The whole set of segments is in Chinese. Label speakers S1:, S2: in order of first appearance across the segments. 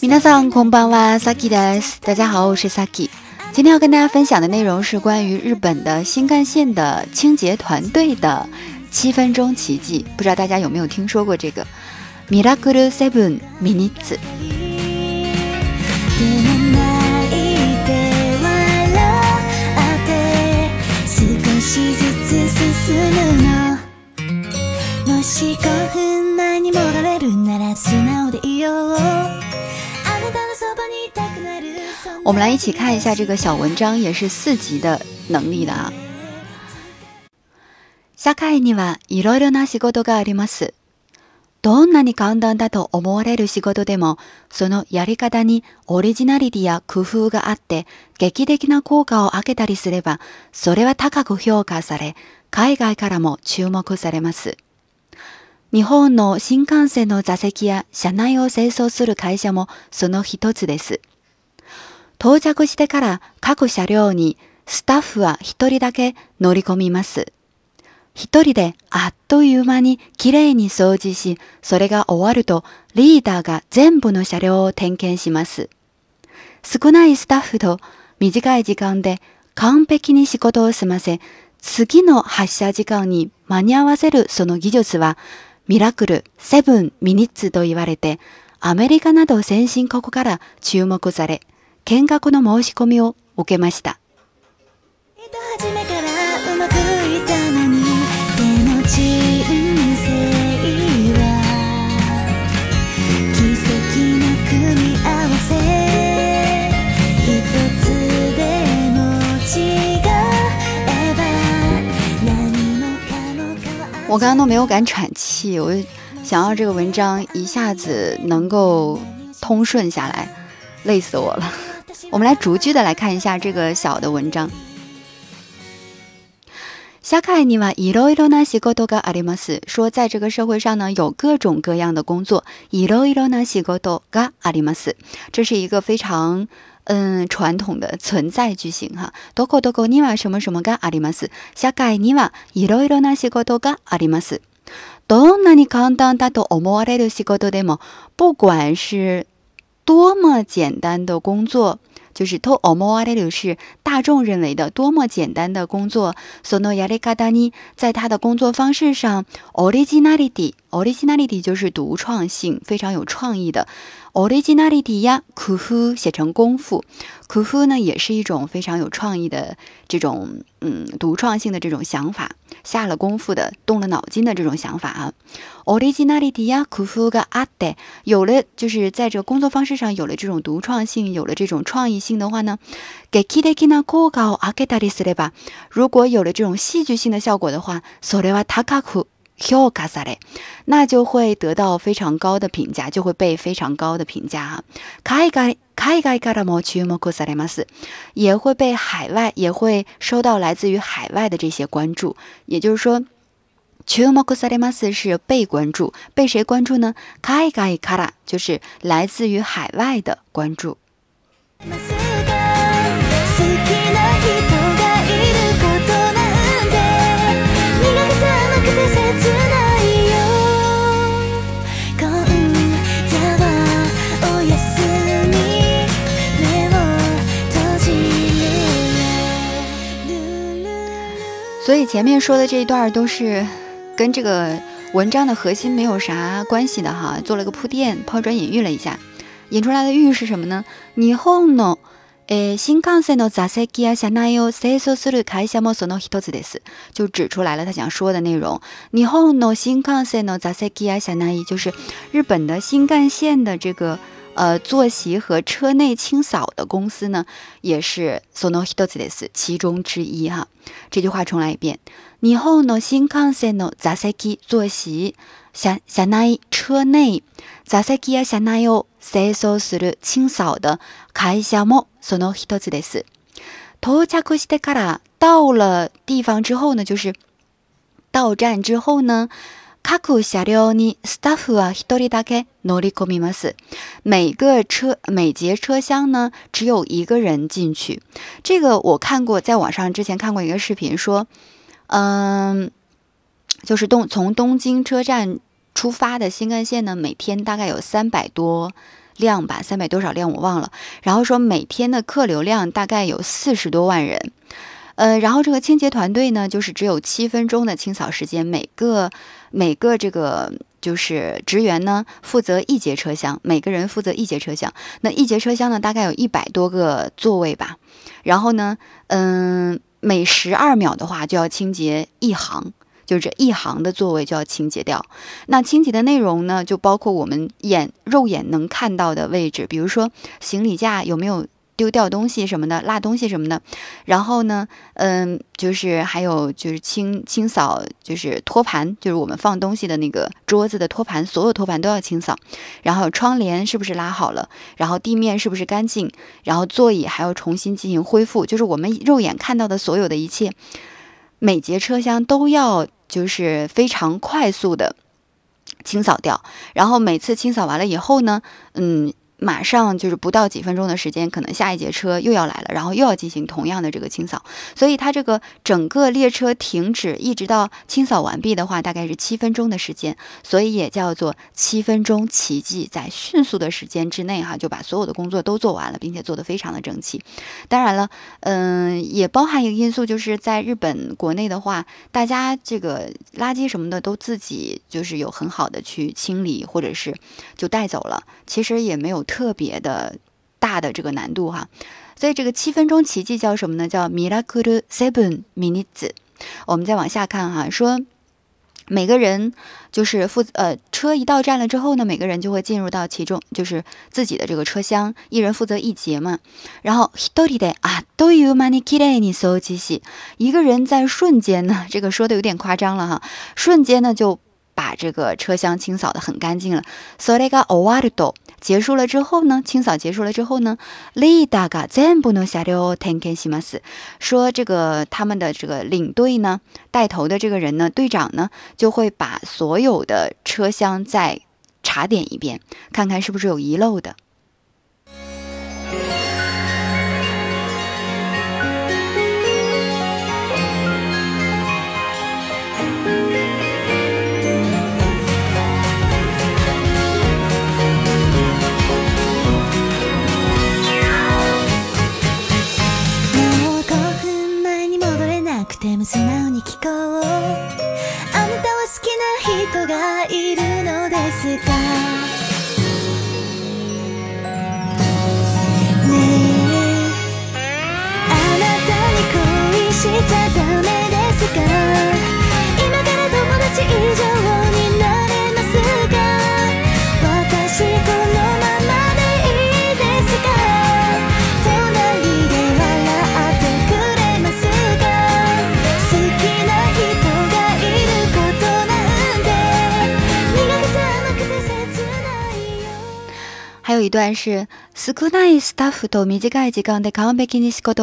S1: 皆さん、こんばんは、Saki です。大家好，我是 Saki。今天要跟大家分享的内容是关于日本的新干线的清洁团队的七分钟奇迹。不知道大家有没有听说过这个
S2: m i r a c u r u Seven Minutes。もし5分前に戻れるなら素直でいよう
S1: 我们来一起看一下这个小文章，也是四级的能力的啊。社会にはいろいろな仕事があります。どんなに簡単だと思われる仕事でも、そのやり方にオリジナリティや工夫があって、劇的な効果を上げたりすれば、それは高く評価され、海外からも注目されます。日本の新幹線の座席や車内を清掃する会社もその一つです。到着してから各車両にスタッフは一人だけ乗り込みます。一人であっという間にきれいに掃除し、それが終わるとリーダーが全部の車両を点検します。少ないスタッフと短い時間で完璧に仕事を済ませ、次の発車時間に間に合わせるその技術はミラクル7ミニッツと言われて、アメリカなど先進国から注目され、見学の申し込みを受けました。我刚刚都没有敢喘气，我想要这个文章一下子能够通顺下来，累死我了。我们来逐句的来看一下这个小的文章。小卡尼瓦伊罗伊罗纳西格多嘎阿里马斯说，在这个社会上呢，有各种各样的工作。伊罗伊罗纳西格多嘎阿里马斯，这是一个非常。嗯，传统的存在句型哈。どこどこには什么什么がありますか。社会にはいろいろな仕事があります。どんなに簡単だと思われる仕事でも，不管是多么简单的工作，就是と思われる是大众认为的多么简单的工作。そのやり方に在他的工作方式上オリジナリティ。Originality 就是独创性，非常有创意的。Originality 呀，ku fu 写成功夫，ku fu 呢也是一种非常有创意的这种嗯独创性的这种想法，下了功夫的，动了脑筋的这种想法啊。Originality 呀，ku fu ga atte 有了就是在这个工作方式上有了这种独创性，有了这种创意性的话呢给 k i de kina koga a k e t a r i seba 如果有了这种戏剧性的效果的话，sewa t a 那就会得到非常高的评价，就会被非常高的评价啊。kai ga kai ga k a r 也会被海外，也会收到来自于海外的这些关注。也就是说 k y o m o k 是被关注，被谁关注呢？kai g 就是来自于海外的关注。所以前面说的这一段都是跟这个文章的核心没有啥关系的哈，做了个铺垫，抛砖引玉了一下，引出来的玉是什么呢？日本のえ新幹線の座席や車内を生々する開しもその一つです，就指出来了他想说的内容。日本の新幹線の座席や車内就是日本的新干线的这个。呃，坐席和车内清扫的公司呢，也是 sono hitotsu des 其中之一哈。这句话重来一遍：日本の新幹線の座席、座席、车内、座席や车内を清掃する清扫的会社も sono hitotsu des。到车库去から，到了地方之后呢，就是到站之后呢。各車下にスタッフは一人だけ乗り込みます。每个车每节车厢呢，只有一个人进去。这个我看过，在网上之前看过一个视频，说，嗯，就是东从东京车站出发的新干线呢，每天大概有三百多辆吧，三百多少辆我忘了。然后说每天的客流量大概有四十多万人。呃，然后这个清洁团队呢，就是只有七分钟的清扫时间，每个每个这个就是职员呢负责一节车厢，每个人负责一节车厢，那一节车厢呢大概有一百多个座位吧，然后呢，嗯，每十二秒的话就要清洁一行，就是这一行的座位就要清洁掉。那清洁的内容呢，就包括我们眼肉眼能看到的位置，比如说行李架有没有。丢掉东西什么的，落东西什么的，然后呢，嗯，就是还有就是清清扫，就是托盘，就是我们放东西的那个桌子的托盘，所有托盘都要清扫。然后窗帘是不是拉好了？然后地面是不是干净？然后座椅还要重新进行恢复，就是我们肉眼看到的所有的一切，每节车厢都要就是非常快速的清扫掉。然后每次清扫完了以后呢，嗯。马上就是不到几分钟的时间，可能下一节车又要来了，然后又要进行同样的这个清扫，所以它这个整个列车停止一直到清扫完毕的话，大概是七分钟的时间，所以也叫做七分钟奇迹，在迅速的时间之内哈就把所有的工作都做完了，并且做得非常的整齐。当然了，嗯，也包含一个因素，就是在日本国内的话，大家这个垃圾什么的都自己就是有很好的去清理，或者是就带走了，其实也没有。特别的大的这个难度哈，所以这个七分钟奇迹叫什么呢？叫 m i r a c l e Seven Minutes。我们再往下看哈，说每个人就是负呃车一到站了之后呢，每个人就会进入到其中，就是自己的这个车厢，一人负责一节嘛。然后 h i t o d a 啊，Do you manikida ni so j i 机 i 一个人在瞬间呢，这个说的有点夸张了哈，瞬间呢就。把这个车厢清扫的很干净了。结束了之后呢？清扫结束了之后呢？说这个他们的这个领队呢，带头的这个人呢，队长呢，就会把所有的车厢再查点一遍，看看是不是有遗漏的。いるのですかねえあなたに恋した断是斯科纳因斯达夫多米尼基盖季钢德康恩伯格尼斯高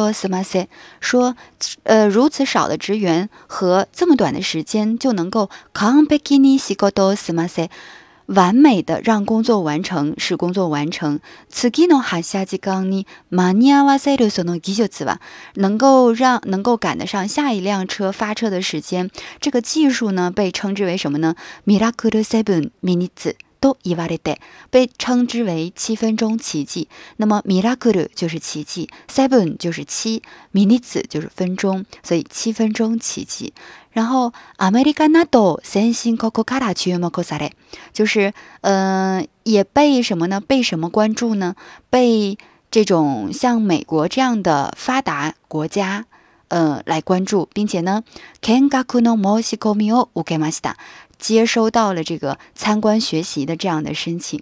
S1: 说呃如此少的职员和这么短的时间就能够康恩伯格尼斯高多斯完美的让工作完成使工作完成此给诺哈夏季康尼玛尼亚瓦赛鲁索诺吉修能够让能够赶得上下一辆车发车的时间这个技术呢被称之为什么呢米拉克鲁塞本米尼兹都一万的代，被称之为七分钟奇迹。那么米拉库鲁就是奇迹，seven 就是七，t e s 就是分钟，所以七分钟奇迹。然后阿美利加纳多三星可可卡达区域摩萨的，就是嗯，也被什么呢？被什么关注呢？被这种像美国这样的发达国家，呃，来关注，并且呢，见学の申し込みを受けました。接收到了这个参观学习的这样的申请。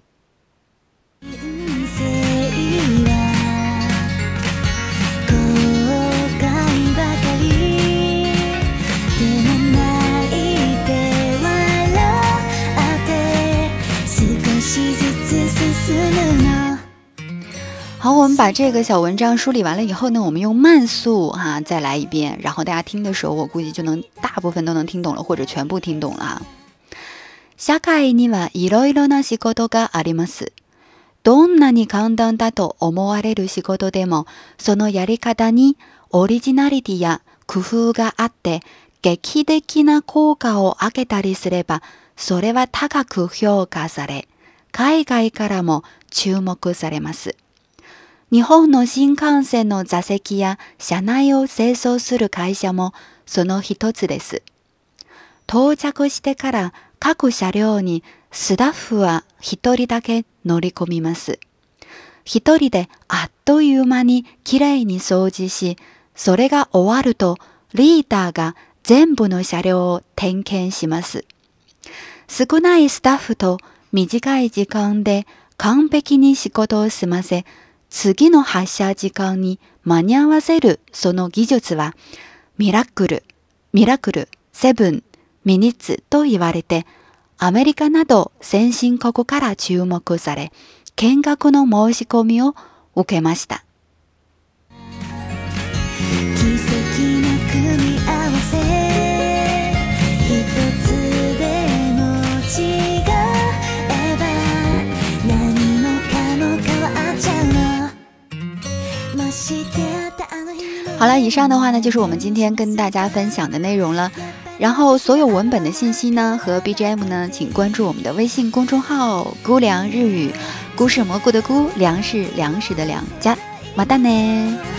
S1: 好，我们把这个小文章梳理完了以后呢，我们用慢速哈再来一遍，然后大家听的时候，我估计就能大部分都能听懂了，或者全部听懂了哈。社会にはいろいろな仕事があります。どんなに簡単だと思われる仕事でも、そのやり方にオリジナリティや工夫があって、劇的な効果を上げたりすれば、それは高く評価され、海外からも注目されます。日本の新幹線の座席や車内を清掃する会社もその一つです。到着してから各車両にスタッフは一人だけ乗り込みます。一人であっという間にきれいに掃除し、それが終わるとリーダーが全部の車両を点検します。少ないスタッフと短い時間で完璧に仕事を済ませ、次の発車時間に間に合わせるその技術は、ミラクル、ミラクル、セブンミニッツと言われて、アメリカなど先進国から注目され、見学の申し込みを受けました。好了，以上的话呢，就是我们今天跟大家分享的内容了。然后所有文本的信息呢和 BGM 呢，请关注我们的微信公众号“菇凉日语”，菇是蘑菇的菇，凉是粮食的凉，加马蛋呢。